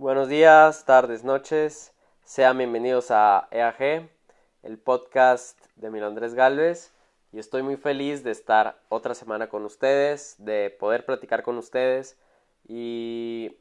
Buenos días, tardes, noches. Sean bienvenidos a EAG, el podcast de Milondres Galvez. Y estoy muy feliz de estar otra semana con ustedes, de poder platicar con ustedes. Y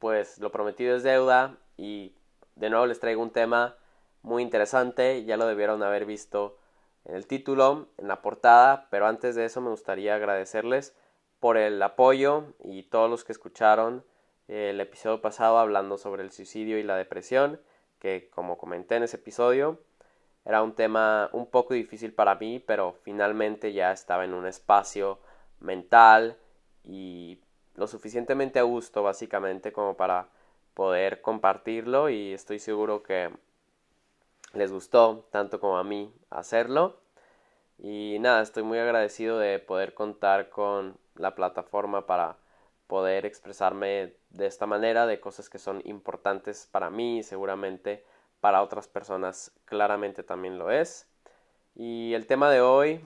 pues lo prometido es deuda. Y de nuevo les traigo un tema muy interesante. Ya lo debieron haber visto en el título, en la portada. Pero antes de eso me gustaría agradecerles por el apoyo y todos los que escucharon el episodio pasado hablando sobre el suicidio y la depresión, que como comenté en ese episodio, era un tema un poco difícil para mí, pero finalmente ya estaba en un espacio mental y lo suficientemente a gusto básicamente como para poder compartirlo y estoy seguro que les gustó tanto como a mí hacerlo. Y nada, estoy muy agradecido de poder contar con la plataforma para poder expresarme de esta manera de cosas que son importantes para mí y seguramente para otras personas claramente también lo es. Y el tema de hoy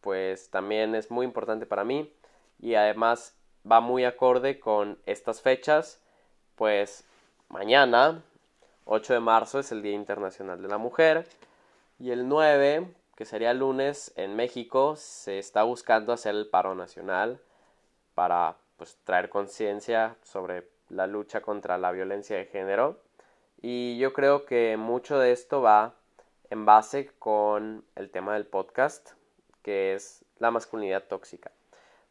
pues también es muy importante para mí y además va muy acorde con estas fechas pues mañana 8 de marzo es el Día Internacional de la Mujer y el 9 que sería lunes en México se está buscando hacer el paro nacional para pues traer conciencia sobre la lucha contra la violencia de género y yo creo que mucho de esto va en base con el tema del podcast que es la masculinidad tóxica.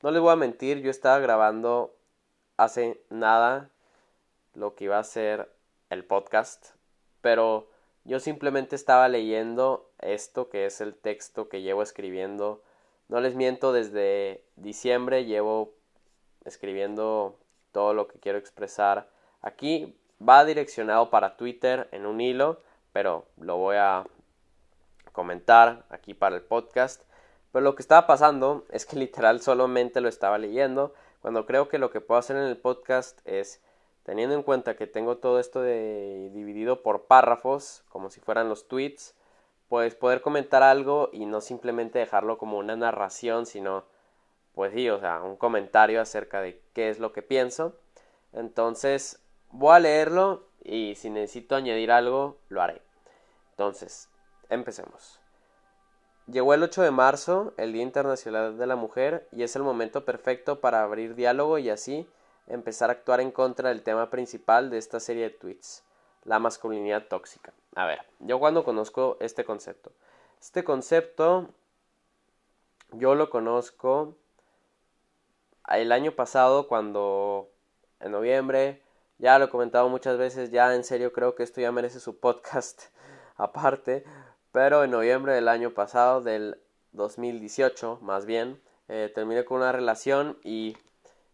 No les voy a mentir, yo estaba grabando hace nada lo que iba a ser el podcast, pero yo simplemente estaba leyendo esto que es el texto que llevo escribiendo. No les miento, desde diciembre llevo escribiendo todo lo que quiero expresar aquí. Va direccionado para Twitter en un hilo, pero lo voy a comentar aquí para el podcast. Pero lo que estaba pasando es que literal solamente lo estaba leyendo, cuando creo que lo que puedo hacer en el podcast es, teniendo en cuenta que tengo todo esto de dividido por párrafos, como si fueran los tweets, pues poder comentar algo y no simplemente dejarlo como una narración, sino pues sí, o sea, un comentario acerca de qué es lo que pienso. Entonces, voy a leerlo y si necesito añadir algo, lo haré. Entonces, empecemos. Llegó el 8 de marzo, el Día Internacional de la Mujer, y es el momento perfecto para abrir diálogo y así empezar a actuar en contra del tema principal de esta serie de tweets, la masculinidad tóxica. A ver, yo cuando conozco este concepto. Este concepto yo lo conozco el año pasado cuando en noviembre, ya lo he comentado muchas veces, ya en serio creo que esto ya merece su podcast aparte, pero en noviembre del año pasado, del 2018 más bien, eh, terminé con una relación y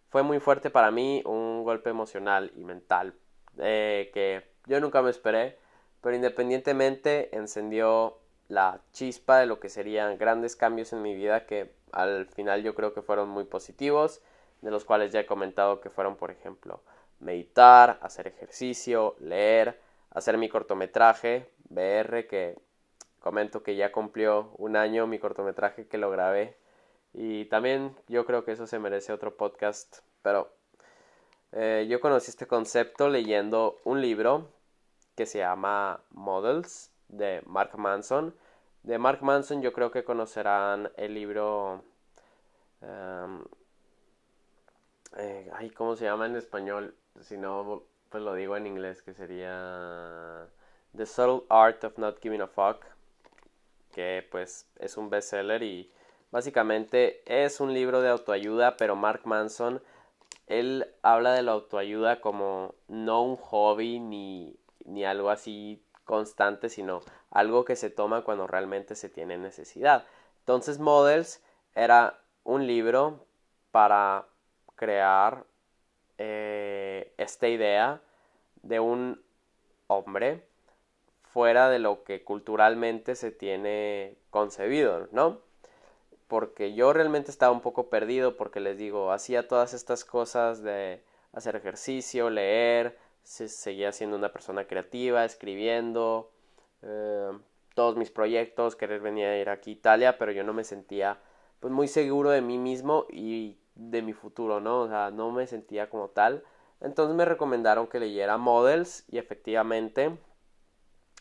fue muy fuerte para mí, un golpe emocional y mental eh, que yo nunca me esperé, pero independientemente encendió la chispa de lo que serían grandes cambios en mi vida que al final yo creo que fueron muy positivos, de los cuales ya he comentado que fueron, por ejemplo, meditar, hacer ejercicio, leer, hacer mi cortometraje, BR, que comento que ya cumplió un año mi cortometraje que lo grabé. Y también yo creo que eso se merece otro podcast, pero eh, yo conocí este concepto leyendo un libro que se llama Models de Mark Manson de Mark Manson yo creo que conocerán el libro... Em, eh, ay, ¿cómo se llama en español? Si no, pues lo digo en inglés, que sería The Subtle Art of Not Giving a Fuck, que pues es un bestseller y básicamente es un libro de autoayuda, pero Mark Manson, él habla de la autoayuda como no un hobby ni, ni algo así constante, sino algo que se toma cuando realmente se tiene necesidad. Entonces, Models era un libro para crear eh, esta idea de un hombre fuera de lo que culturalmente se tiene concebido, ¿no? Porque yo realmente estaba un poco perdido porque les digo, hacía todas estas cosas de hacer ejercicio, leer, seguía siendo una persona creativa, escribiendo, eh, todos mis proyectos, querer venir a ir aquí a Italia, pero yo no me sentía pues muy seguro de mí mismo y de mi futuro, ¿no? O sea, no me sentía como tal, Entonces me recomendaron que leyera Models y efectivamente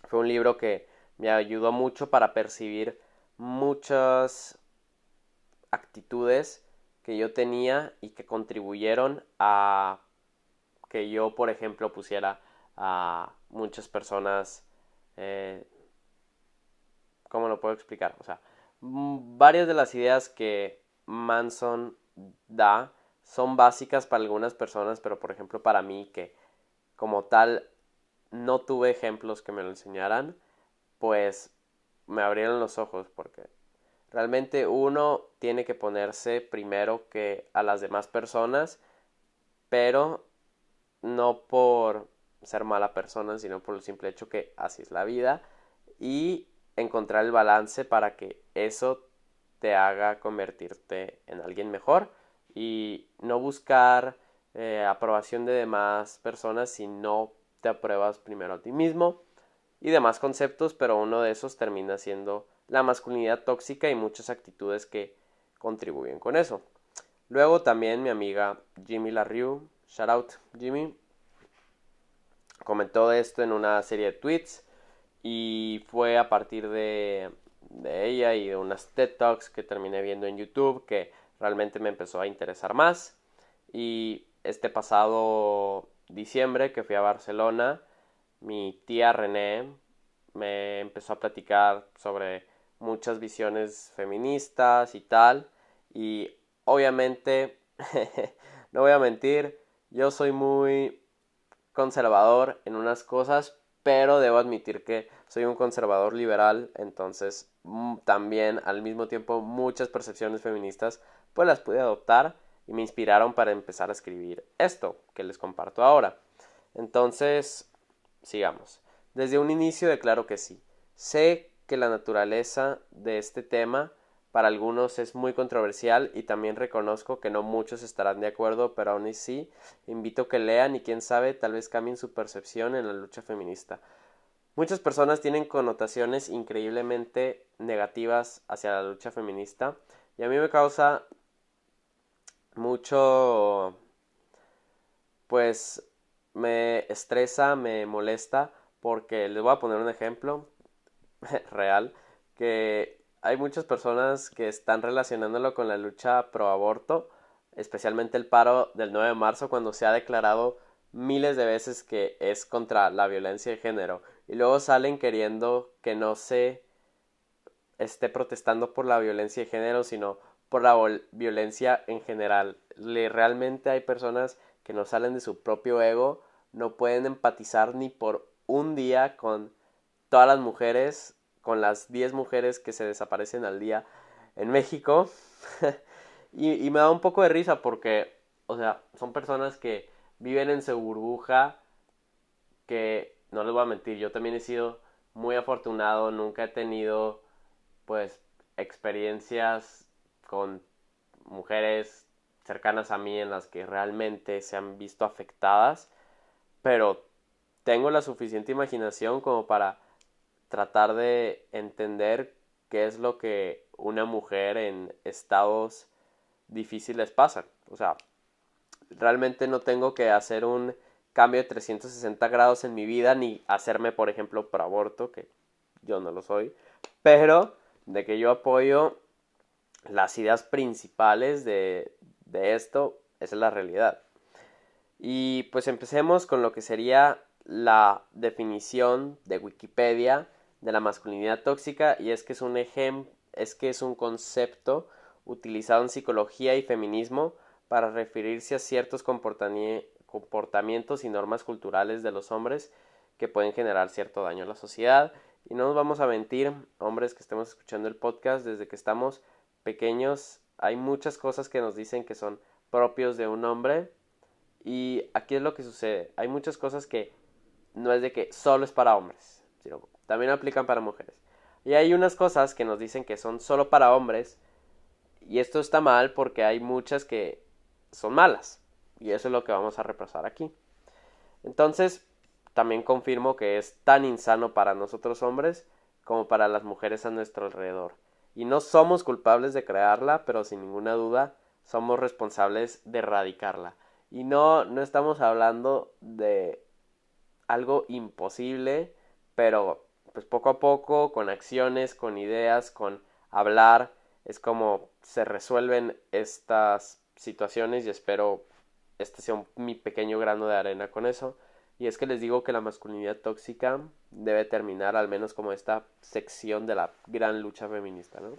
fue un libro que me ayudó mucho para percibir muchas actitudes que yo tenía y que contribuyeron a que yo, por ejemplo, pusiera a muchas personas, eh, ¿cómo lo puedo explicar? O sea, varias de las ideas que Manson da son básicas para algunas personas, pero por ejemplo para mí que como tal no tuve ejemplos que me lo enseñaran, pues me abrieron los ojos porque realmente uno tiene que ponerse primero que a las demás personas, pero no por ser mala persona, sino por el simple hecho que así es la vida y encontrar el balance para que eso te haga convertirte en alguien mejor y no buscar eh, aprobación de demás personas si no te apruebas primero a ti mismo y demás conceptos, pero uno de esos termina siendo la masculinidad tóxica y muchas actitudes que contribuyen con eso. Luego también mi amiga Jimmy LaRue, shout out Jimmy, comentó esto en una serie de tweets y fue a partir de, de ella y de unas TED Talks que terminé viendo en YouTube que realmente me empezó a interesar más. Y este pasado diciembre que fui a Barcelona mi tía René me empezó a platicar sobre muchas visiones feministas y tal. Y obviamente no voy a mentir yo soy muy conservador en unas cosas pero debo admitir que soy un conservador liberal entonces mm, también al mismo tiempo muchas percepciones feministas pues las pude adoptar y me inspiraron para empezar a escribir esto que les comparto ahora. Entonces sigamos. Desde un inicio declaro que sí. Sé que la naturaleza de este tema para algunos es muy controversial y también reconozco que no muchos estarán de acuerdo, pero aún así invito que lean y quién sabe tal vez cambien su percepción en la lucha feminista. Muchas personas tienen connotaciones increíblemente negativas hacia la lucha feminista y a mí me causa mucho pues me estresa, me molesta porque les voy a poner un ejemplo real que hay muchas personas que están relacionándolo con la lucha pro aborto, especialmente el paro del 9 de marzo cuando se ha declarado miles de veces que es contra la violencia de género y luego salen queriendo que no se esté protestando por la violencia de género sino por la violencia en general. realmente hay personas que no salen de su propio ego, no pueden empatizar ni por un día con todas las mujeres con las 10 mujeres que se desaparecen al día en México. y, me da un poco de risa porque, o sea, son personas que viven en su burbuja, que no les voy a mentir, yo también he sido muy afortunado, nunca he tenido pues experiencias con mujeres cercanas a mí en las que realmente se han visto afectadas, pero tengo la suficiente imaginación como para tratar de entender qué es lo que una mujer en estados difíciles pasa. O sea, realmente no tengo que hacer un cambio de 360 grados en mi vida ni hacerme, por ejemplo, por aborto, que yo no lo soy, pero de que yo apoyo las ideas principales de, de esto, esa es la realidad. Y pues empecemos con lo que sería la definición de Wikipedia de la masculinidad tóxica y es que es un ejemplo, es que es un concepto utilizado en psicología y feminismo para referirse a ciertos comportamientos y normas culturales de los hombres que pueden generar cierto daño a la sociedad. Y no nos vamos a mentir, hombres que estemos escuchando el podcast, desde que estamos pequeños hay muchas cosas que nos dicen que son propios de un hombre. Y aquí es lo que sucede. Hay muchas cosas que no es de que solo es para hombres, también aplican para mujeres. Y hay unas cosas que nos dicen que son solo para hombres y esto está mal porque hay muchas que son malas y eso es lo que vamos a repasar aquí. Entonces, también confirmo que es tan insano para nosotros hombres como para las mujeres a nuestro alrededor. Y no somos culpables de crearla, pero sin ninguna duda somos responsables de erradicarla. Y no, no estamos hablando de algo imposible, pero pues poco a poco, con acciones, con ideas, con hablar, es como se resuelven estas situaciones y espero este sea mi pequeño grano de arena con eso. Y es que les digo que la masculinidad tóxica debe terminar al menos como esta sección de la gran lucha feminista, ¿no?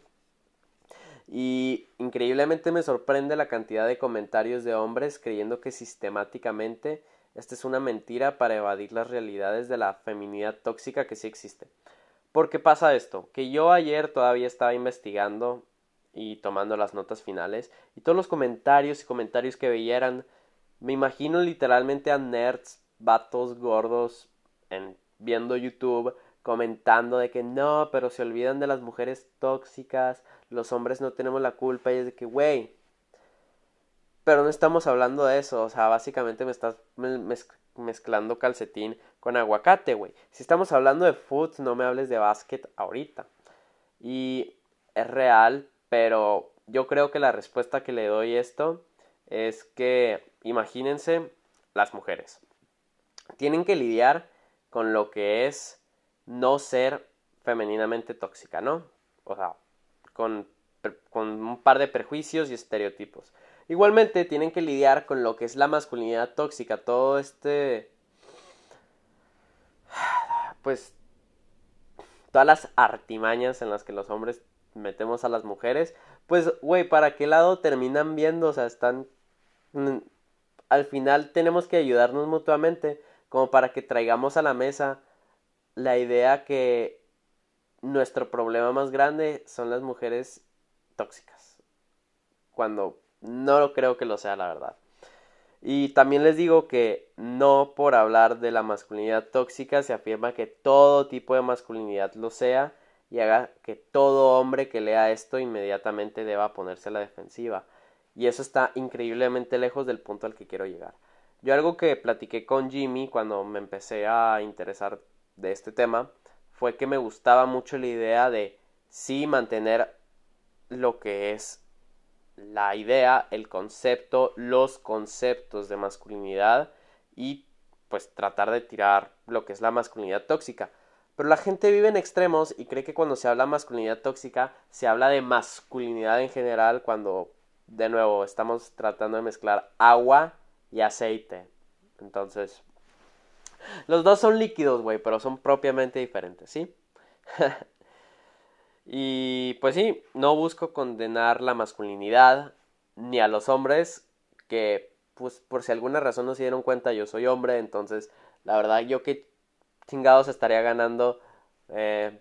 Y increíblemente me sorprende la cantidad de comentarios de hombres creyendo que sistemáticamente esta es una mentira para evadir las realidades de la feminidad tóxica que sí existe. ¿Por qué pasa esto? Que yo ayer todavía estaba investigando y tomando las notas finales y todos los comentarios y comentarios que veía me imagino literalmente a nerds, vatos gordos en viendo YouTube comentando de que no, pero se olvidan de las mujeres tóxicas, los hombres no tenemos la culpa y es de que, güey, pero no estamos hablando de eso, o sea, básicamente me estás mezclando calcetín con aguacate, güey. Si estamos hablando de foot, no me hables de básquet ahorita. Y es real, pero yo creo que la respuesta que le doy esto es que imagínense las mujeres. Tienen que lidiar con lo que es no ser femeninamente tóxica, ¿no? O sea, con, con un par de prejuicios y estereotipos. Igualmente tienen que lidiar con lo que es la masculinidad tóxica, todo este... pues... todas las artimañas en las que los hombres metemos a las mujeres, pues, güey, ¿para qué lado terminan viendo? O sea, están... Mm, al final tenemos que ayudarnos mutuamente, como para que traigamos a la mesa la idea que nuestro problema más grande son las mujeres tóxicas. Cuando no creo que lo sea, la verdad. Y también les digo que no por hablar de la masculinidad tóxica se afirma que todo tipo de masculinidad lo sea y haga que todo hombre que lea esto inmediatamente deba ponerse a la defensiva. Y eso está increíblemente lejos del punto al que quiero llegar. Yo algo que platiqué con Jimmy cuando me empecé a interesar de este tema fue que me gustaba mucho la idea de sí mantener lo que es la idea, el concepto, los conceptos de masculinidad y pues tratar de tirar lo que es la masculinidad tóxica. Pero la gente vive en extremos y cree que cuando se habla masculinidad tóxica se habla de masculinidad en general cuando de nuevo estamos tratando de mezclar agua y aceite. Entonces, los dos son líquidos, güey, pero son propiamente diferentes, ¿sí? Y pues sí, no busco condenar la masculinidad ni a los hombres que pues por si alguna razón no se dieron cuenta yo soy hombre, entonces la verdad yo que chingados estaría ganando eh,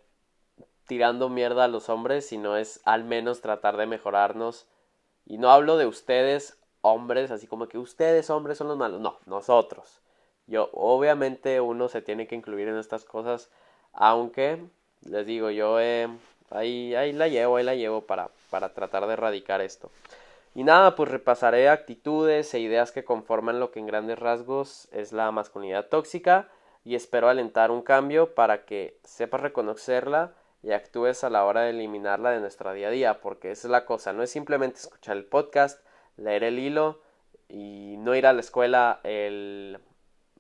tirando mierda a los hombres, si no es al menos tratar de mejorarnos. Y no hablo de ustedes hombres, así como que ustedes hombres son los malos, no, nosotros. Yo obviamente uno se tiene que incluir en estas cosas, aunque les digo, yo he Ahí, ahí la llevo, ahí la llevo para, para tratar de erradicar esto. Y nada, pues repasaré actitudes e ideas que conforman lo que en grandes rasgos es la masculinidad tóxica y espero alentar un cambio para que sepas reconocerla y actúes a la hora de eliminarla de nuestro día a día, porque esa es la cosa, no es simplemente escuchar el podcast, leer el hilo y no ir a la escuela el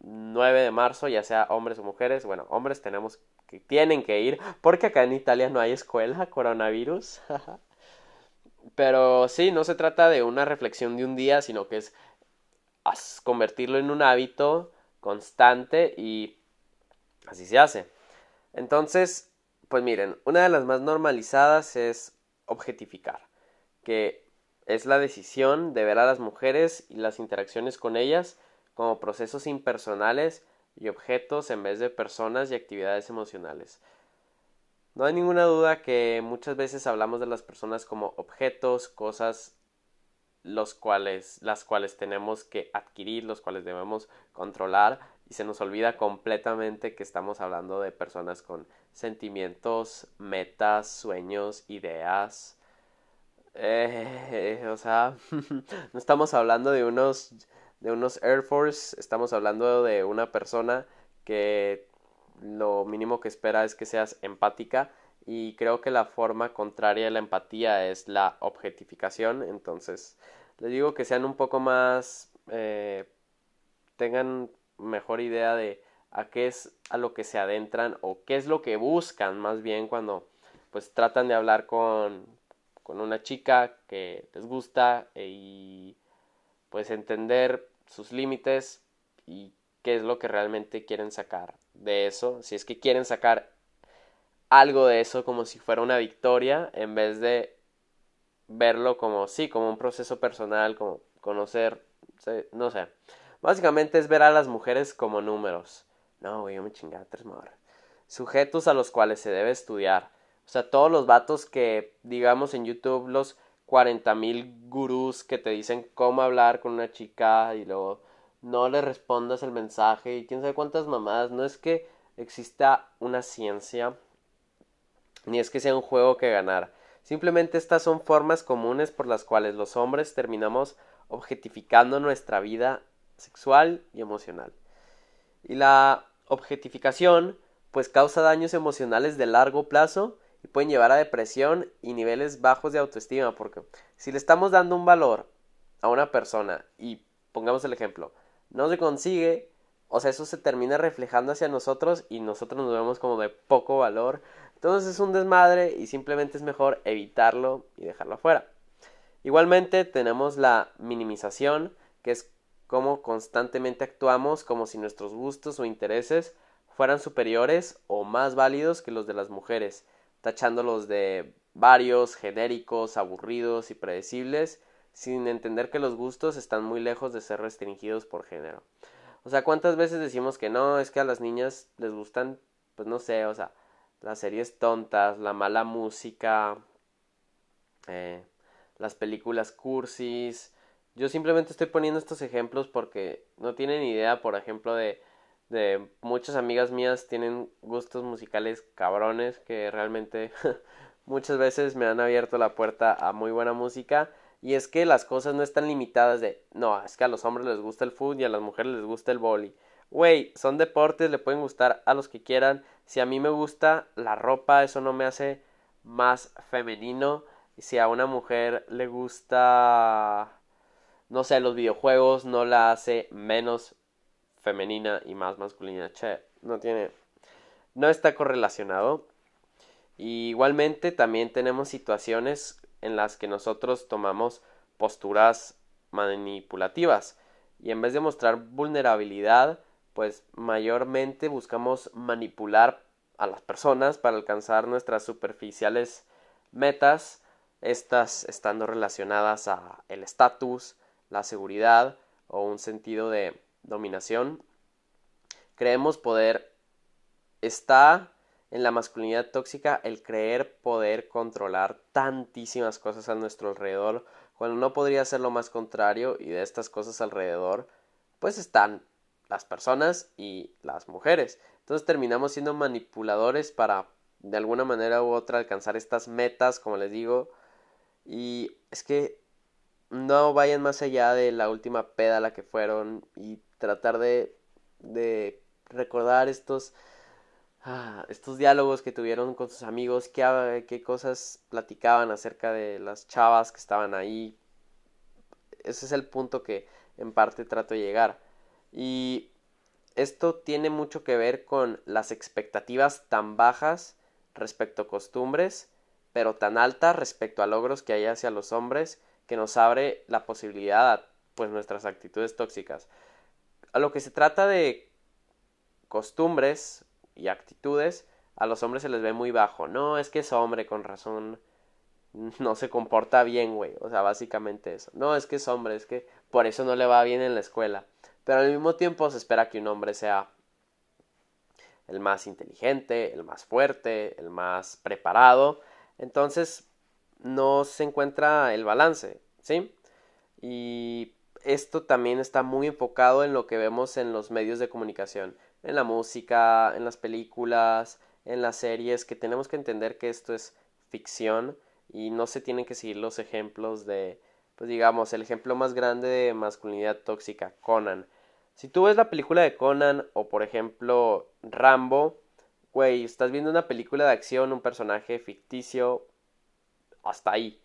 9 de marzo, ya sea hombres o mujeres, bueno, hombres tenemos que tienen que ir, porque acá en Italia no hay escuela, coronavirus. Pero sí, no se trata de una reflexión de un día, sino que es convertirlo en un hábito constante y así se hace. Entonces, pues miren, una de las más normalizadas es objetificar, que es la decisión de ver a las mujeres y las interacciones con ellas como procesos impersonales y objetos en vez de personas y actividades emocionales. No hay ninguna duda que muchas veces hablamos de las personas como objetos, cosas los cuales, las cuales tenemos que adquirir, los cuales debemos controlar y se nos olvida completamente que estamos hablando de personas con sentimientos, metas, sueños, ideas. Eh, o sea, no estamos hablando de unos de unos Air Force, estamos hablando de una persona que lo mínimo que espera es que seas empática y creo que la forma contraria a la empatía es la objetificación, entonces les digo que sean un poco más eh, tengan mejor idea de a qué es a lo que se adentran o qué es lo que buscan más bien cuando pues tratan de hablar con, con una chica que les gusta y pues entender sus límites y qué es lo que realmente quieren sacar de eso, si es que quieren sacar algo de eso como si fuera una victoria en vez de verlo como sí, como un proceso personal, como conocer, no sé. Básicamente es ver a las mujeres como números. No, güey, yo me chingaba tres morras. Sujetos a los cuales se debe estudiar. O sea, todos los vatos que, digamos en YouTube, los 40 mil gurús que te dicen cómo hablar con una chica y luego no le respondas el mensaje y quién sabe cuántas mamadas. No es que exista una ciencia, ni es que sea un juego que ganar. Simplemente estas son formas comunes por las cuales los hombres terminamos objetificando nuestra vida sexual y emocional. Y la objetificación pues causa daños emocionales de largo plazo y pueden llevar a depresión y niveles bajos de autoestima porque si le estamos dando un valor a una persona y pongamos el ejemplo, no se consigue, o sea, eso se termina reflejando hacia nosotros y nosotros nos vemos como de poco valor. Entonces es un desmadre y simplemente es mejor evitarlo y dejarlo afuera. Igualmente tenemos la minimización, que es como constantemente actuamos como si nuestros gustos o intereses fueran superiores o más válidos que los de las mujeres, tachándolos de varios, genéricos, aburridos y predecibles, sin entender que los gustos están muy lejos de ser restringidos por género. O sea, ¿cuántas veces decimos que no? Es que a las niñas les gustan, pues no sé, o sea, las series tontas, la mala música, eh, las películas cursis, yo simplemente estoy poniendo estos ejemplos porque no tienen idea, por ejemplo, de, de muchas amigas mías tienen gustos musicales cabrones que realmente muchas veces me han abierto la puerta a muy buena música y es que las cosas no están limitadas de no, es que a los hombres les gusta el fútbol y a las mujeres les gusta el boli. Güey, son deportes, le pueden gustar a los que quieran. Si a mí me gusta la ropa, eso no me hace más femenino. Si a una mujer le gusta no sé, los videojuegos no la hace menos femenina y más masculina. Che, no tiene, no está correlacionado. igualmente también tenemos situaciones en las que nosotros tomamos posturas manipulativas y en vez de mostrar vulnerabilidad, pues mayormente buscamos manipular a las personas para alcanzar nuestras superficiales metas, estas estando relacionadas a el estatus, la seguridad o un sentido de dominación. Creemos poder está en la masculinidad tóxica el creer poder controlar tantísimas cosas a nuestro alrededor cuando no podría ser lo más contrario y de estas cosas alrededor pues están las personas y las mujeres. Entonces terminamos siendo manipuladores para de alguna manera u otra alcanzar estas metas, como les digo. Y es que no vayan más allá de la última peda la que fueron y tratar de, recordar estos, ah, estos diálogos que tuvieron con sus amigos, qué, qué cosas platicaban acerca de las chavas que estaban ahí. Ese es el punto que en parte trato de llegar. Y esto tiene mucho que ver con las expectativas tan bajas respecto a costumbres, pero tan altas respecto a logros que hay hacia los hombres que nos abre la posibilidad a pues nuestras actitudes tóxicas. A lo que se trata de costumbres y actitudes, a los hombres se les ve muy bajo. No, es que es hombre, con razón. No se comporta bien, güey. O sea, básicamente eso. No, es que es hombre, es que por eso no le va bien en la escuela. Pero al mismo tiempo se espera que un hombre sea el más inteligente, el más fuerte, el más preparado. Entonces, no se encuentra el balance, ¿sí? Y esto también está muy enfocado en lo que vemos en los medios de comunicación, en la música, en las películas, en las series, que tenemos que entender que esto es ficción y no se tienen que seguir los ejemplos de, pues digamos, el ejemplo más grande de masculinidad tóxica, Conan. Si tú ves la película de Conan o por ejemplo Rambo, güey, estás viendo una película de acción, un personaje ficticio, hasta ahí.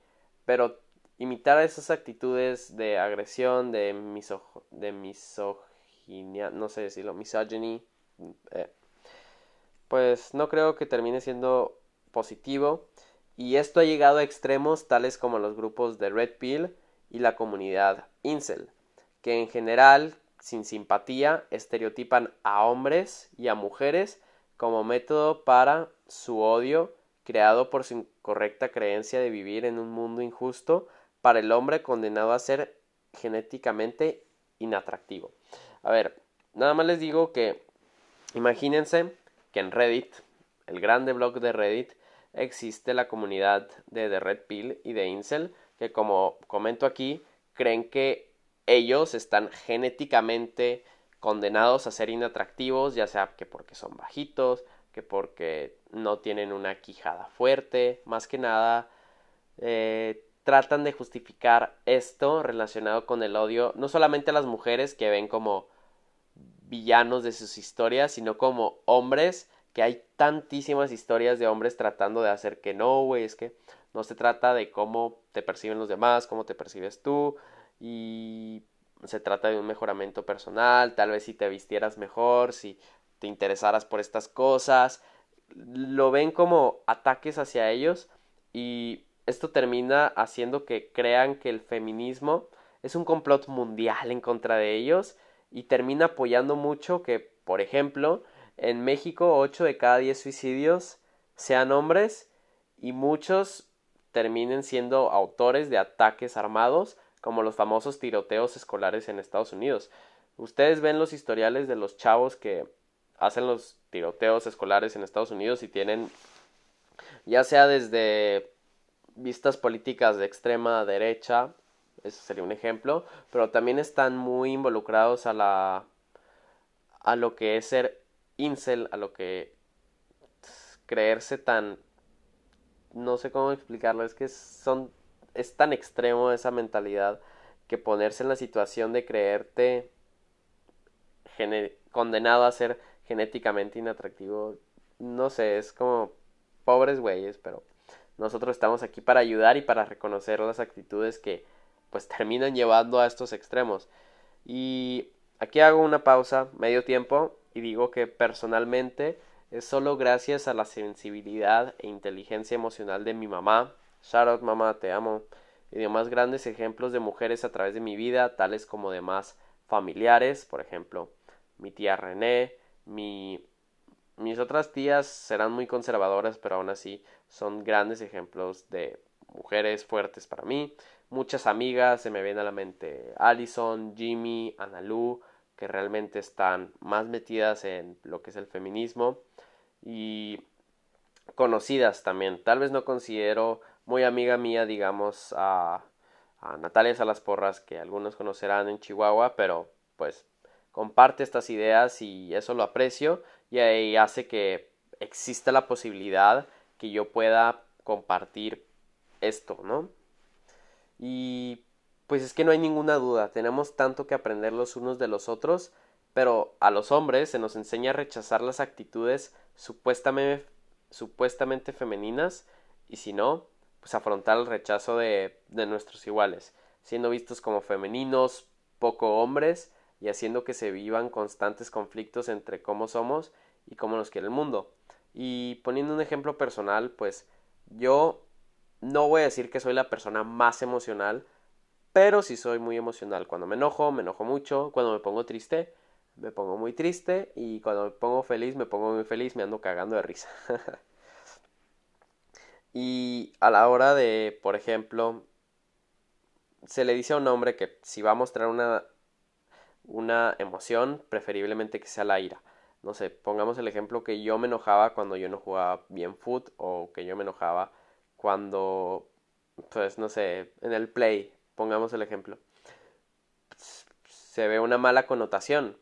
Pero imitar esas actitudes de agresión, de, miso de misoginia, no sé decirlo, misogyny, eh, pues no creo que termine siendo positivo. Y esto ha llegado a extremos tales como los grupos de Red Pill y la comunidad Incel, que en general, sin simpatía, estereotipan a hombres y a mujeres como método para su odio creado por su incorrecta creencia de vivir en un mundo injusto para el hombre condenado a ser genéticamente inatractivo. A ver, nada más les digo que imagínense que en Reddit, el grande blog de Reddit, existe la comunidad de The Red Pill y de Incel, que como comento aquí, creen que ellos están genéticamente condenados a ser inatractivos, ya sea que porque son bajitos, que porque no tienen una quijada fuerte, más que nada eh, tratan de justificar esto relacionado con el odio, no solamente a las mujeres que ven como villanos de sus historias, sino como hombres, que hay tantísimas historias de hombres tratando de hacer que no, güey, es que no se trata de cómo te perciben los demás, cómo te percibes tú, y se trata de un mejoramiento personal, tal vez si te vistieras mejor, si te interesaras por estas cosas, lo ven como ataques hacia ellos y esto termina haciendo que crean que el feminismo es un complot mundial en contra de ellos y termina apoyando mucho que, por ejemplo, en México 8 de cada 10 suicidios sean hombres y muchos terminen siendo autores de ataques armados como los famosos tiroteos escolares en Estados Unidos. Ustedes ven los historiales de los chavos que hacen los tiroteos escolares en Estados Unidos y tienen ya sea desde vistas políticas de extrema derecha, ese sería un ejemplo, pero también están muy involucrados a la a lo que es ser incel, a lo que creerse tan no sé cómo explicarlo, es que son es tan extremo esa mentalidad que ponerse en la situación de creerte condenado a ser genéticamente inatractivo, no sé, es como pobres güeyes, pero nosotros estamos aquí para ayudar y para reconocer las actitudes que pues terminan llevando a estos extremos. Y aquí hago una pausa, medio tiempo, y digo que personalmente es solo gracias a la sensibilidad e inteligencia emocional de mi mamá. Shout mamá, te amo. Y de más grandes ejemplos de mujeres a través de mi vida, tales como de más familiares, por ejemplo, mi tía René, mi mis otras tías serán muy conservadoras, pero aún así son grandes ejemplos de mujeres fuertes para mí. Muchas amigas se me vienen a la mente Allison, Jimmy, Analu, que realmente están más metidas en lo que es el feminismo y conocidas también. Tal vez no considero muy amiga mía, digamos, a, a Natalia Salas Porras, que algunos conocerán en Chihuahua, pero pues comparte estas ideas y eso lo aprecio y ahí hace que exista la posibilidad que yo pueda compartir esto, ¿no? Y pues es que no hay ninguna duda, tenemos tanto que aprender los unos de los otros, pero a los hombres se nos enseña a rechazar las actitudes supuestamente, supuestamente femeninas y si no, pues afrontar el rechazo de, de nuestros iguales, siendo vistos como femeninos, poco hombres y haciendo que se vivan constantes conflictos entre cómo somos y cómo nos quiere el mundo. Y poniendo un ejemplo personal, pues yo no voy a decir que soy la persona más emocional, pero sí soy muy emocional. Cuando me enojo, me enojo mucho. Cuando me pongo triste, me pongo muy triste. Y cuando me pongo feliz, me pongo muy feliz, me ando cagando de risa. y a la hora de, por ejemplo, se le dice a un hombre que si va a mostrar una una emoción, preferiblemente que sea la ira. No sé, pongamos el ejemplo que yo me enojaba cuando yo no jugaba bien foot o que yo me enojaba cuando, pues no sé, en el play, pongamos el ejemplo. Se ve una mala connotación.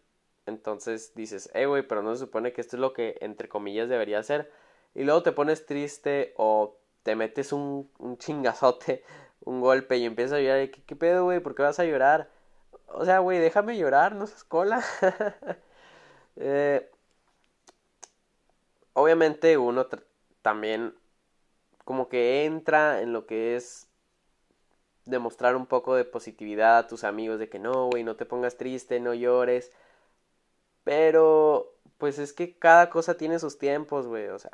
Entonces dices, eh, güey, pero no se supone que esto es lo que entre comillas debería ser. Y luego te pones triste o te metes un, un chingazote, un golpe y empiezas a llorar. ¿Qué, qué pedo, güey? ¿Por qué vas a llorar? O sea, güey, déjame llorar, no seas cola. Eh, obviamente uno también como que entra en lo que es demostrar un poco de positividad a tus amigos de que no, güey, no te pongas triste, no llores. Pero, pues es que cada cosa tiene sus tiempos, güey, o sea,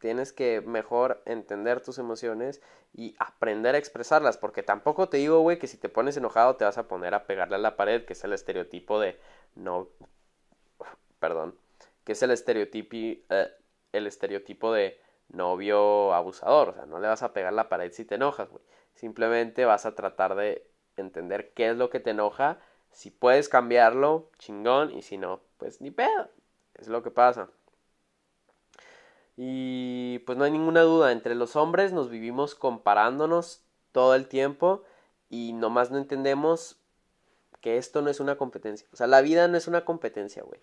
tienes que mejor entender tus emociones y aprender a expresarlas, porque tampoco te digo, güey, que si te pones enojado te vas a poner a pegarle a la pared, que es el estereotipo de no, perdón, que es el estereotipo, eh, el estereotipo de novio abusador, o sea, no le vas a pegar la pared si te enojas, güey. Simplemente vas a tratar de entender qué es lo que te enoja, si puedes cambiarlo, chingón, y si no, pues ni pedo. Es lo que pasa. Y pues no hay ninguna duda, entre los hombres nos vivimos comparándonos todo el tiempo y nomás no entendemos que esto no es una competencia. O sea, la vida no es una competencia, güey.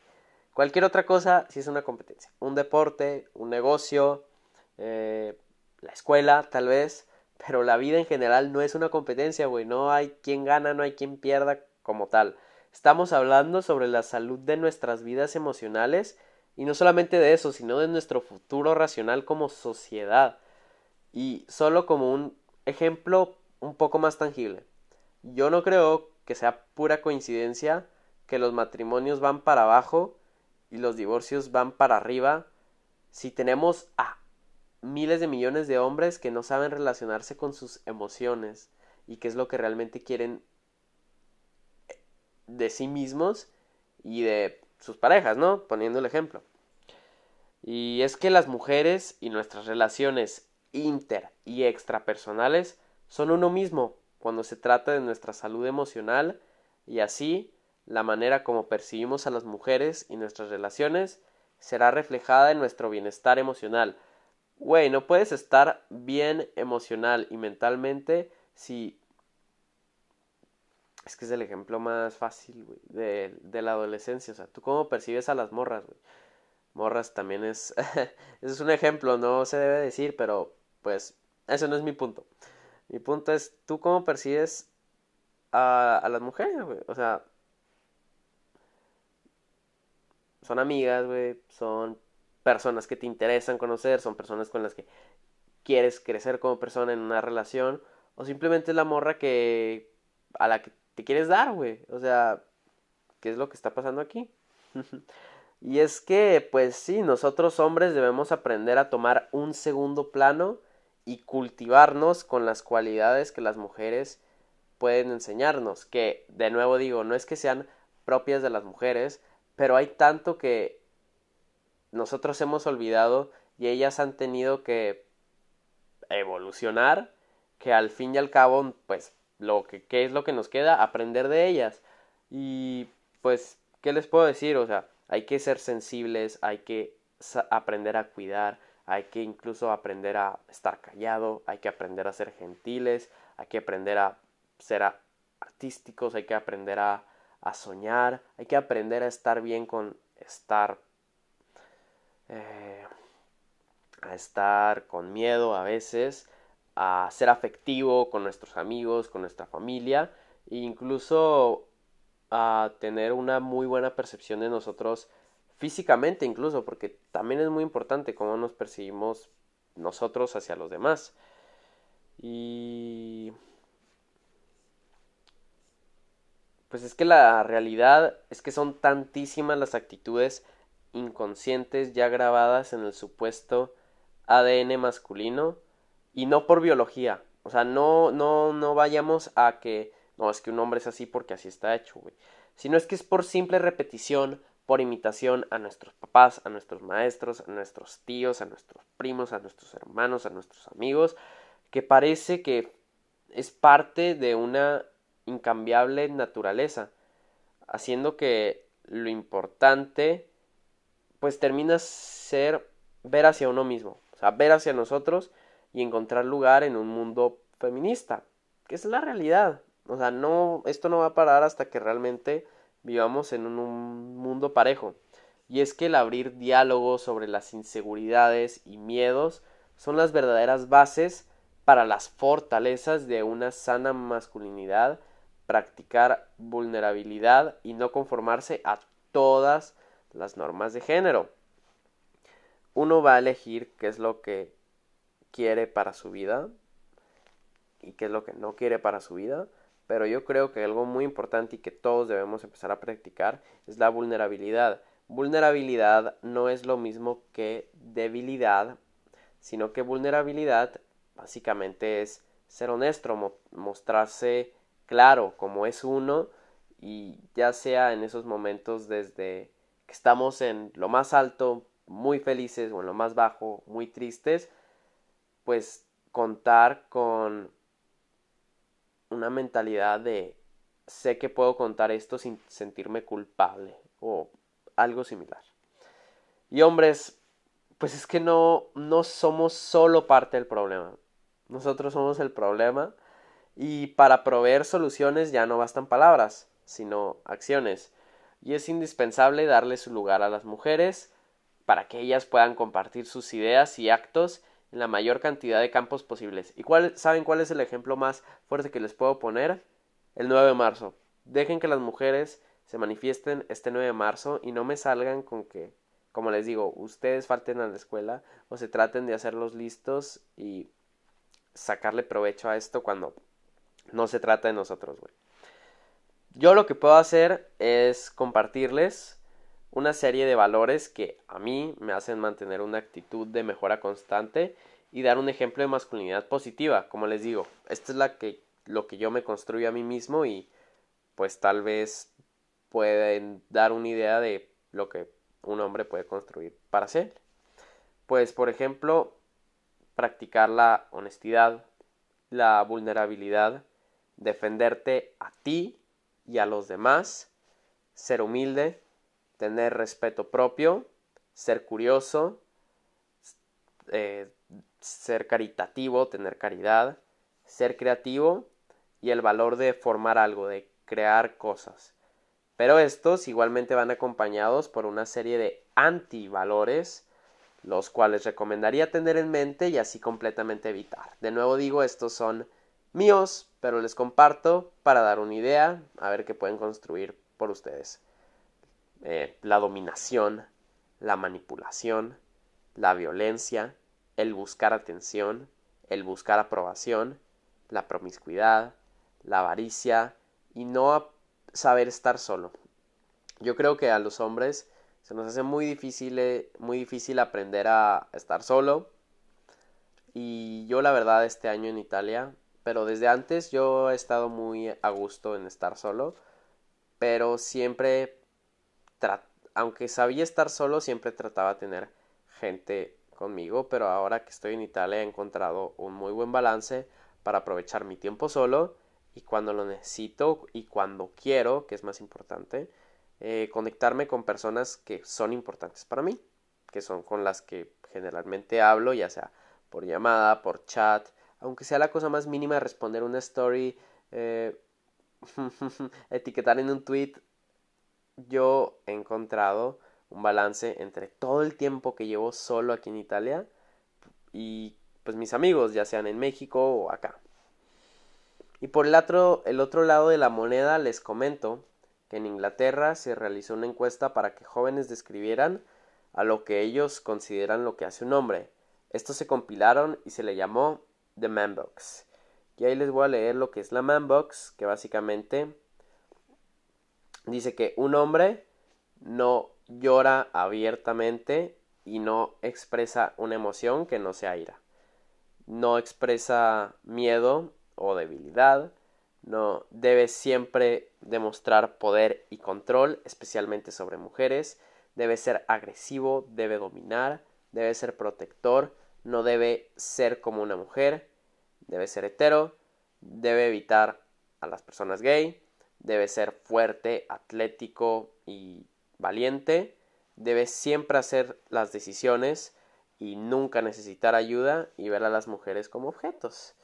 Cualquier otra cosa sí es una competencia. Un deporte, un negocio, eh, la escuela, tal vez. Pero la vida en general no es una competencia, güey. No hay quien gana, no hay quien pierda como tal. Estamos hablando sobre la salud de nuestras vidas emocionales y no solamente de eso, sino de nuestro futuro racional como sociedad. Y solo como un ejemplo un poco más tangible. Yo no creo que sea pura coincidencia que los matrimonios van para abajo y los divorcios van para arriba si tenemos a miles de millones de hombres que no saben relacionarse con sus emociones y qué es lo que realmente quieren de sí mismos y de sus parejas, ¿no? Poniendo el ejemplo. Y es que las mujeres y nuestras relaciones inter y extrapersonales son uno mismo cuando se trata de nuestra salud emocional y así la manera como percibimos a las mujeres y nuestras relaciones será reflejada en nuestro bienestar emocional. Güey, no puedes estar bien emocional y mentalmente si es que es el ejemplo más fácil, güey, de, de, la adolescencia. O sea, ¿tú cómo percibes a las morras, güey? Morras también es... Ese es un ejemplo, no se debe decir, pero pues ese no es mi punto. Mi punto es, ¿tú cómo percibes a, a las mujeres, güey? O sea, son amigas, güey, son personas que te interesan conocer, son personas con las que quieres crecer como persona en una relación, o simplemente es la morra que a la que te quieres dar, güey. O sea, ¿qué es lo que está pasando aquí? y es que, pues sí, nosotros hombres debemos aprender a tomar un segundo plano y cultivarnos con las cualidades que las mujeres pueden enseñarnos, que de nuevo digo, no es que sean propias de las mujeres, pero hay tanto que nosotros hemos olvidado y ellas han tenido que evolucionar que al fin y al cabo pues lo que ¿qué es lo que nos queda aprender de ellas. Y pues qué les puedo decir o sea hay que ser sensibles hay que aprender a cuidar hay que incluso aprender a estar callado hay que aprender a ser gentiles hay que aprender a ser artísticos hay que aprender a, a soñar hay que aprender a estar bien con estar eh, a estar con miedo a veces a ser afectivo con nuestros amigos, con nuestra familia e incluso a tener una muy buena percepción de nosotros físicamente incluso, porque también es muy importante cómo nos percibimos nosotros hacia los demás. Y pues es que la realidad es que son tantísimas las actitudes inconscientes ya grabadas en el supuesto ADN masculino y no por biología. O sea, no, no, no vayamos a que, no, es que un hombre es así porque así está hecho, güey. Sino es que es por simple repetición, por imitación a nuestros papás, a nuestros maestros, a nuestros tíos, a nuestros primos, a nuestros hermanos, a nuestros amigos, que parece que es parte de una incambiable naturaleza, haciendo que lo importante pues termina ser ver hacia uno mismo, o sea, ver hacia nosotros y encontrar lugar en un mundo feminista, que es la realidad. O sea, no, esto no va a parar hasta que realmente vivamos en un, mundo parejo. Y es que el abrir diálogos sobre las inseguridades y miedos son las verdaderas bases para las fortalezas de una sana masculinidad, practicar vulnerabilidad y no conformarse a todas las normas de género. Uno va a elegir qué es lo que quiere para su vida y qué es lo que no quiere para su vida, pero yo creo que algo muy importante y que todos debemos empezar a practicar es la vulnerabilidad. Vulnerabilidad no es lo mismo que debilidad, sino que vulnerabilidad básicamente es ser honesto, mostrarse claro como es uno y ya sea en esos momentos desde que estamos en lo más alto, muy felices o en lo más bajo, muy tristes, pues contar con una mentalidad de sé que puedo contar esto sin sentirme culpable o algo similar. Y hombres, pues es que no, no somos solo parte del problema. Nosotros somos el problema y para proveer soluciones ya no bastan palabras, sino acciones. Y es indispensable darle su lugar a las mujeres para que ellas puedan compartir sus ideas y actos en la mayor cantidad de campos posibles. ¿Y cuál, saben cuál es el ejemplo más fuerte que les puedo poner? El 9 de marzo. Dejen que las mujeres se manifiesten este 9 de marzo y no me salgan con que, como les digo, ustedes falten a la escuela o se traten de hacerlos listos y sacarle provecho a esto cuando no se trata de nosotros, güey. Yo lo que puedo hacer es compartirles una serie de valores que a mí me hacen mantener una actitud de mejora constante y dar un ejemplo de masculinidad positiva. Como les digo, esto es la que, lo que yo me construyo a mí mismo y pues tal vez pueden dar una idea de lo que un hombre puede construir para ser. Pues por ejemplo, practicar la honestidad, la vulnerabilidad, defenderte a ti y a los demás, ser humilde, tener respeto propio, ser curioso, eh, ser caritativo, tener caridad, ser creativo y el valor de formar algo, de crear cosas. Pero estos igualmente van acompañados por una serie de antivalores, los cuales recomendaría tener en mente y así completamente evitar. De nuevo digo, estos son míos, pero les comparto para dar una idea, a ver qué pueden construir por ustedes. Eh, la dominación, la manipulación, la violencia, el buscar atención, el buscar aprobación, la promiscuidad, la avaricia y no saber estar solo. Yo creo que a los hombres se nos hace muy difícil, eh, muy difícil aprender a estar solo. Y yo la verdad este año en Italia, pero desde antes yo he estado muy a gusto en estar solo, pero siempre aunque sabía estar solo, siempre trataba de tener gente conmigo, pero ahora que estoy en Italia he encontrado un muy buen balance para aprovechar mi tiempo solo y cuando lo necesito y cuando quiero, que es más importante, eh, conectarme con personas que son importantes para mí, que son con las que generalmente hablo, ya sea por llamada, por chat, aunque sea la cosa más mínima responder una story, eh, etiquetar en un tweet yo he encontrado un balance entre todo el tiempo que llevo solo aquí en Italia y pues mis amigos, ya sean en México o acá. Y por el otro, el otro lado de la moneda les comento que en Inglaterra se realizó una encuesta para que jóvenes describieran a lo que ellos consideran lo que hace un hombre. Estos se compilaron y se le llamó The Man Box. Y ahí les voy a leer lo que es la Man Box, que básicamente dice que un hombre no llora abiertamente y no expresa una emoción que no sea ira. No expresa miedo o debilidad. No debe siempre demostrar poder y control, especialmente sobre mujeres. Debe ser agresivo, debe dominar, debe ser protector, no debe ser como una mujer, debe ser hetero, debe evitar a las personas gay, debe ser fuerte, atlético y valiente, debe siempre hacer las decisiones y nunca necesitar ayuda y ver a las mujeres como objetos.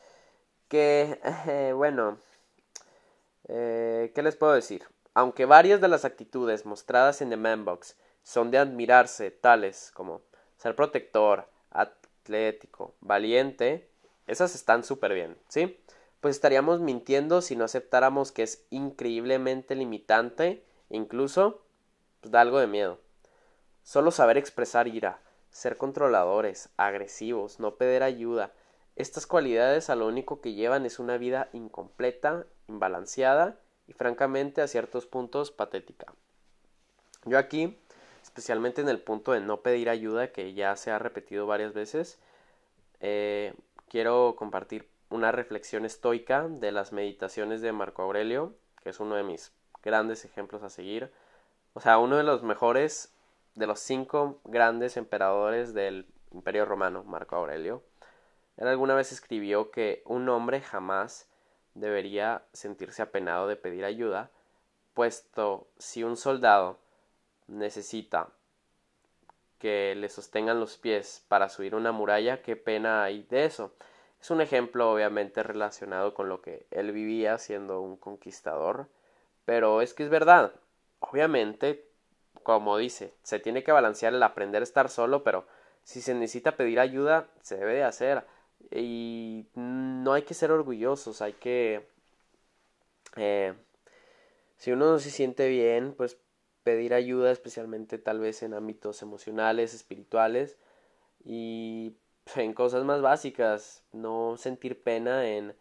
Que, eh, bueno, eh, ¿qué les puedo decir? Aunque varias de las actitudes mostradas en The Man Box son de admirarse, tales como ser protector, atlético, valiente, esas están súper bien, ¿sí? pues estaríamos mintiendo si no aceptáramos que es increíblemente limitante, incluso pues, da algo de miedo. Solo saber expresar ira, ser controladores, agresivos, no pedir ayuda, estas cualidades a lo único que llevan es una vida incompleta, imbalanceada y francamente a ciertos puntos patética. Yo aquí, especialmente en el punto de no pedir ayuda que ya se ha repetido varias veces, eh, quiero compartir una reflexión estoica de las meditaciones de Marco Aurelio, que es uno de mis grandes ejemplos a seguir. O sea, uno de los mejores de los cinco grandes emperadores del Imperio Romano, Marco Aurelio. Él alguna vez escribió que un hombre jamás debería sentirse apenado de pedir ayuda, puesto si un soldado necesita que le sostengan los pies para subir una muralla, qué pena hay de eso. Es un ejemplo obviamente relacionado con lo que él vivía siendo un conquistador, pero es que es verdad. Obviamente, como dice, se tiene que balancear el aprender a estar solo, pero si se necesita pedir ayuda, se debe de hacer. Y no hay que ser orgullosos, hay que... Eh, si uno no se siente bien, pues pedir ayuda, especialmente tal vez en ámbitos emocionales, espirituales y en cosas más básicas, no sentir pena en,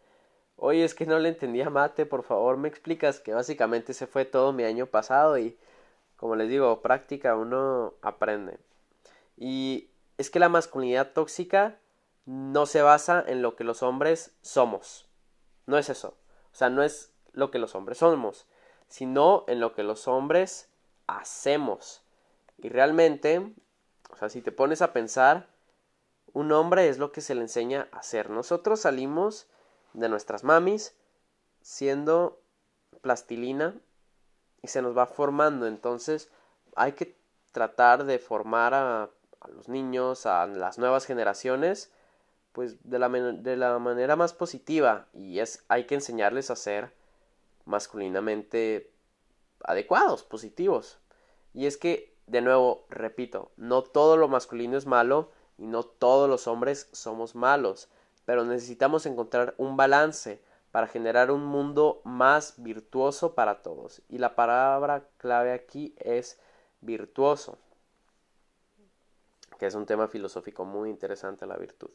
oye, es que no le entendía mate, por favor me explicas que básicamente se fue todo mi año pasado y como les digo, práctica uno aprende. Y es que la masculinidad tóxica no se basa en lo que los hombres somos. No es eso. O sea, no es lo que los hombres somos, sino en lo que los hombres hacemos. Y realmente, o sea, si te pones a pensar, un hombre es lo que se le enseña a hacer. Nosotros salimos de nuestras mamis siendo plastilina y se nos va formando. Entonces hay que tratar de formar a, los niños, a las nuevas generaciones, pues de la, de la manera más positiva y es hay que enseñarles a ser masculinamente adecuados, positivos. Y es que, de nuevo, repito, no todo lo masculino es malo y no todos los hombres somos malos, pero necesitamos encontrar un balance para generar un mundo más virtuoso para todos. Y la palabra clave aquí es virtuoso, que es un tema filosófico muy interesante, la virtud.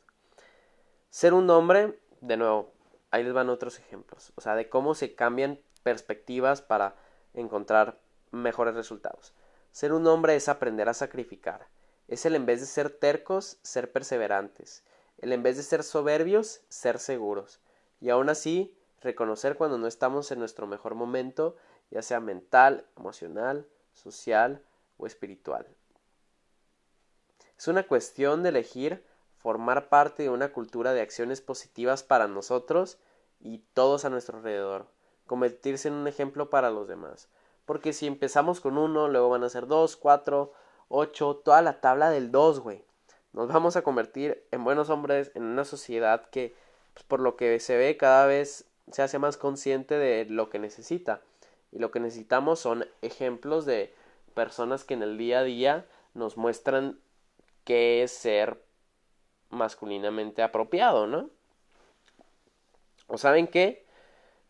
Ser un hombre, de nuevo, ahí les van otros ejemplos, o sea, de cómo se cambian perspectivas para encontrar mejores resultados. Ser un hombre es aprender a sacrificar. Es el en vez de ser tercos, ser perseverantes. El en vez de ser soberbios, ser seguros. Y aún así, reconocer cuando no estamos en nuestro mejor momento, ya sea mental, emocional, social o espiritual. Es una cuestión de elegir formar parte de una cultura de acciones positivas para nosotros y todos a nuestro alrededor, convertirse en un ejemplo para los demás. Porque si empezamos con uno, luego van a ser dos, cuatro, ocho, toda la tabla del dos, güey. Nos vamos a convertir en buenos hombres en una sociedad que, pues, por lo que se ve, cada vez se hace más consciente de lo que necesita. Y lo que necesitamos son ejemplos de personas que en el día a día nos muestran qué es ser masculinamente apropiado, ¿no? ¿O saben qué?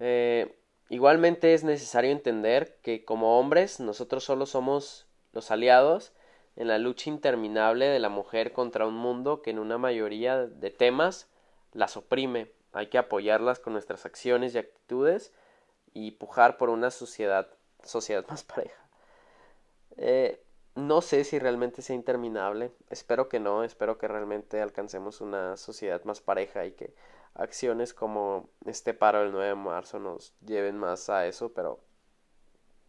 Eh, Igualmente es necesario entender que como hombres nosotros solo somos los aliados en la lucha interminable de la mujer contra un mundo que en una mayoría de temas las oprime. Hay que apoyarlas con nuestras acciones y actitudes y pujar por una sociedad, sociedad más pareja. Eh, no sé si realmente sea interminable, espero que no, espero que realmente alcancemos una sociedad más pareja y que acciones como este paro del 9 de marzo nos lleven más a eso, pero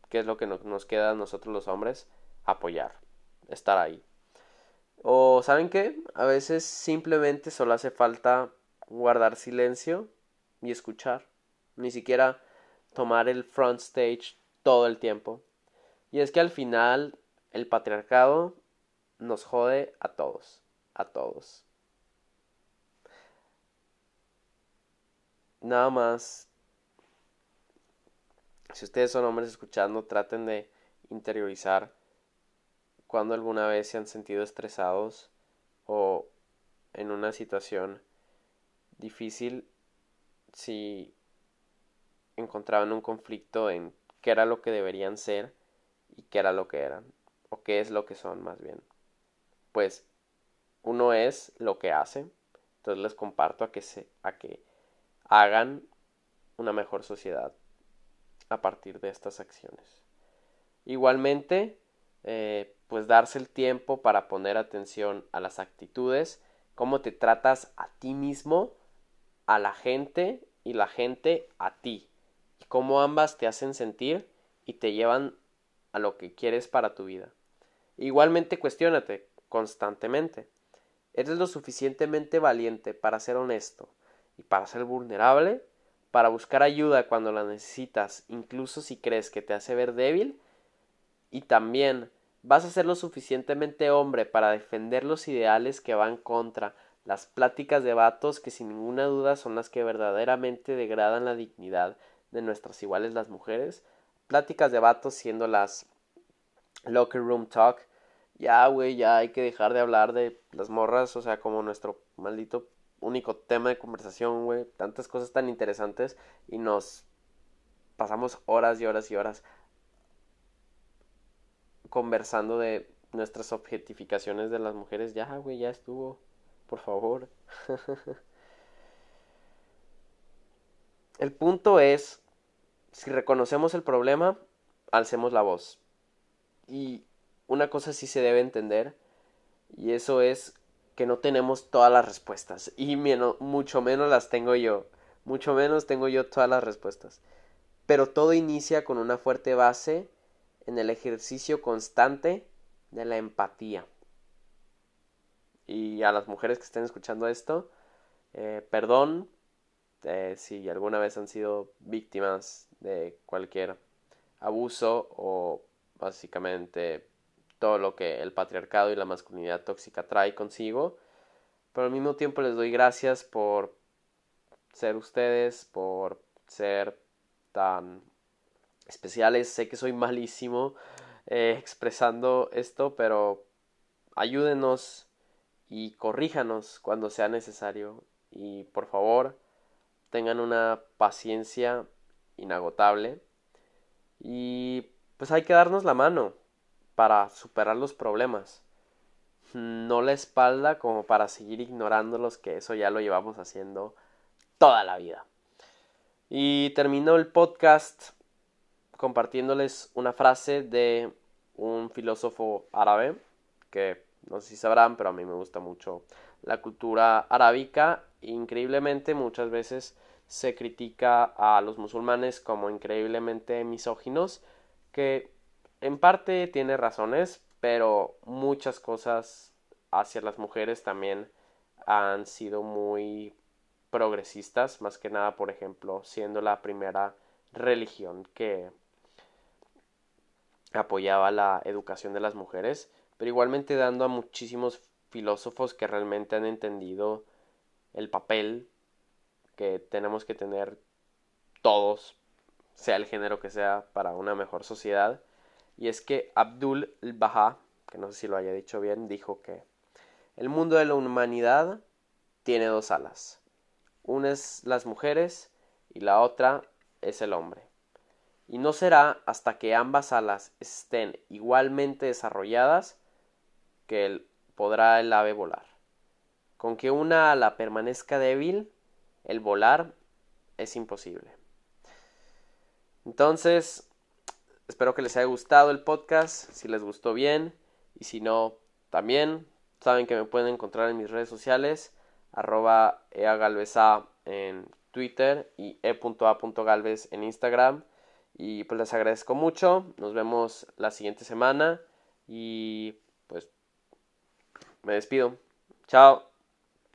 ¿qué es lo que nos queda a nosotros los hombres? Apoyar, estar ahí. O ¿saben qué? A veces simplemente solo hace falta guardar silencio y escuchar, ni siquiera tomar el front stage todo el tiempo. Y es que al final el patriarcado nos jode a todos, a todos. Nada más, si ustedes son hombres escuchando, traten de interiorizar cuando alguna vez se han sentido estresados o en una situación difícil si encontraban un conflicto en qué era lo que deberían ser y qué era lo que eran o qué es lo que son más bien. Pues uno es lo que hace, Entonces les comparto a que, se, a que hagan una mejor sociedad a partir de estas acciones. Igualmente, eh, pues darse el tiempo para poner atención a las actitudes, cómo te tratas a ti mismo, a la gente y la gente a ti, y cómo ambas te hacen sentir y te llevan a lo que quieres para tu vida. Igualmente cuestiónate constantemente. ¿Eres lo suficientemente valiente para ser honesto y para ser vulnerable? Para buscar ayuda cuando la necesitas, incluso si crees que te hace ver débil? Y también vas a ser lo suficientemente hombre para defender los ideales que van contra las pláticas de vatos que sin ninguna duda son las que verdaderamente degradan la dignidad de nuestras iguales las mujeres. Pláticas de vatos siendo las locker room talk. Ya, güey, ya hay que dejar de hablar de las morras, o sea, como nuestro maldito único tema de conversación, güey. Tantas cosas tan interesantes y nos pasamos horas y horas y horas conversando de nuestras objetificaciones de las mujeres. Ya, güey, ya estuvo. Por favor. el punto es, si reconocemos el problema, alcemos la voz. Y una cosa sí se debe entender, y eso es que no tenemos todas las respuestas, y mucho menos las tengo yo, mucho menos tengo yo todas las respuestas. Pero todo inicia con una fuerte base en el ejercicio constante de la empatía. Y a las mujeres que estén escuchando esto, eh, perdón eh, si alguna vez han sido víctimas de cualquier abuso o básicamente todo lo que el patriarcado y la masculinidad tóxica trae consigo. Pero al mismo tiempo les doy gracias por ser ustedes, por ser tan especiales. Sé que soy malísimo eh, expresando esto, pero ayúdenos y corríjanos cuando sea necesario. Y por favor, tengan una paciencia inagotable. Y pues hay que darnos la mano para superar los problemas. No la espalda como para seguir ignorándolos, que eso ya lo llevamos haciendo toda la vida. Y termino el podcast compartiéndoles una frase de un filósofo árabe que no sé si sabrán, pero a mí me gusta mucho la cultura arábica. Increíblemente muchas veces se critica a los musulmanes como increíblemente misóginos, que en parte tiene razones, pero muchas cosas hacia las mujeres también han sido muy progresistas, más que nada, por ejemplo, siendo la primera religión que apoyaba la educación de las mujeres, pero igualmente dando a muchísimos filósofos que realmente han entendido el papel que tenemos que tener todos, sea el género que sea, para una mejor sociedad. Y es que Abdul Baha, que no sé si lo haya dicho bien, dijo que el mundo de la humanidad tiene dos alas. Una es las mujeres y la otra es el hombre y no será hasta que ambas alas estén igualmente desarrolladas que podrá el ave volar. Con que una ala permanezca débil, el volar es imposible. Entonces, espero que les haya gustado el podcast, si les gustó bien y si no, también saben que me pueden encontrar en mis redes sociales, arroba eagalvesa en Twitter y e.a.galvez en Instagram. Y pues les agradezco mucho. Nos vemos la siguiente semana. Y pues me despido. Chao.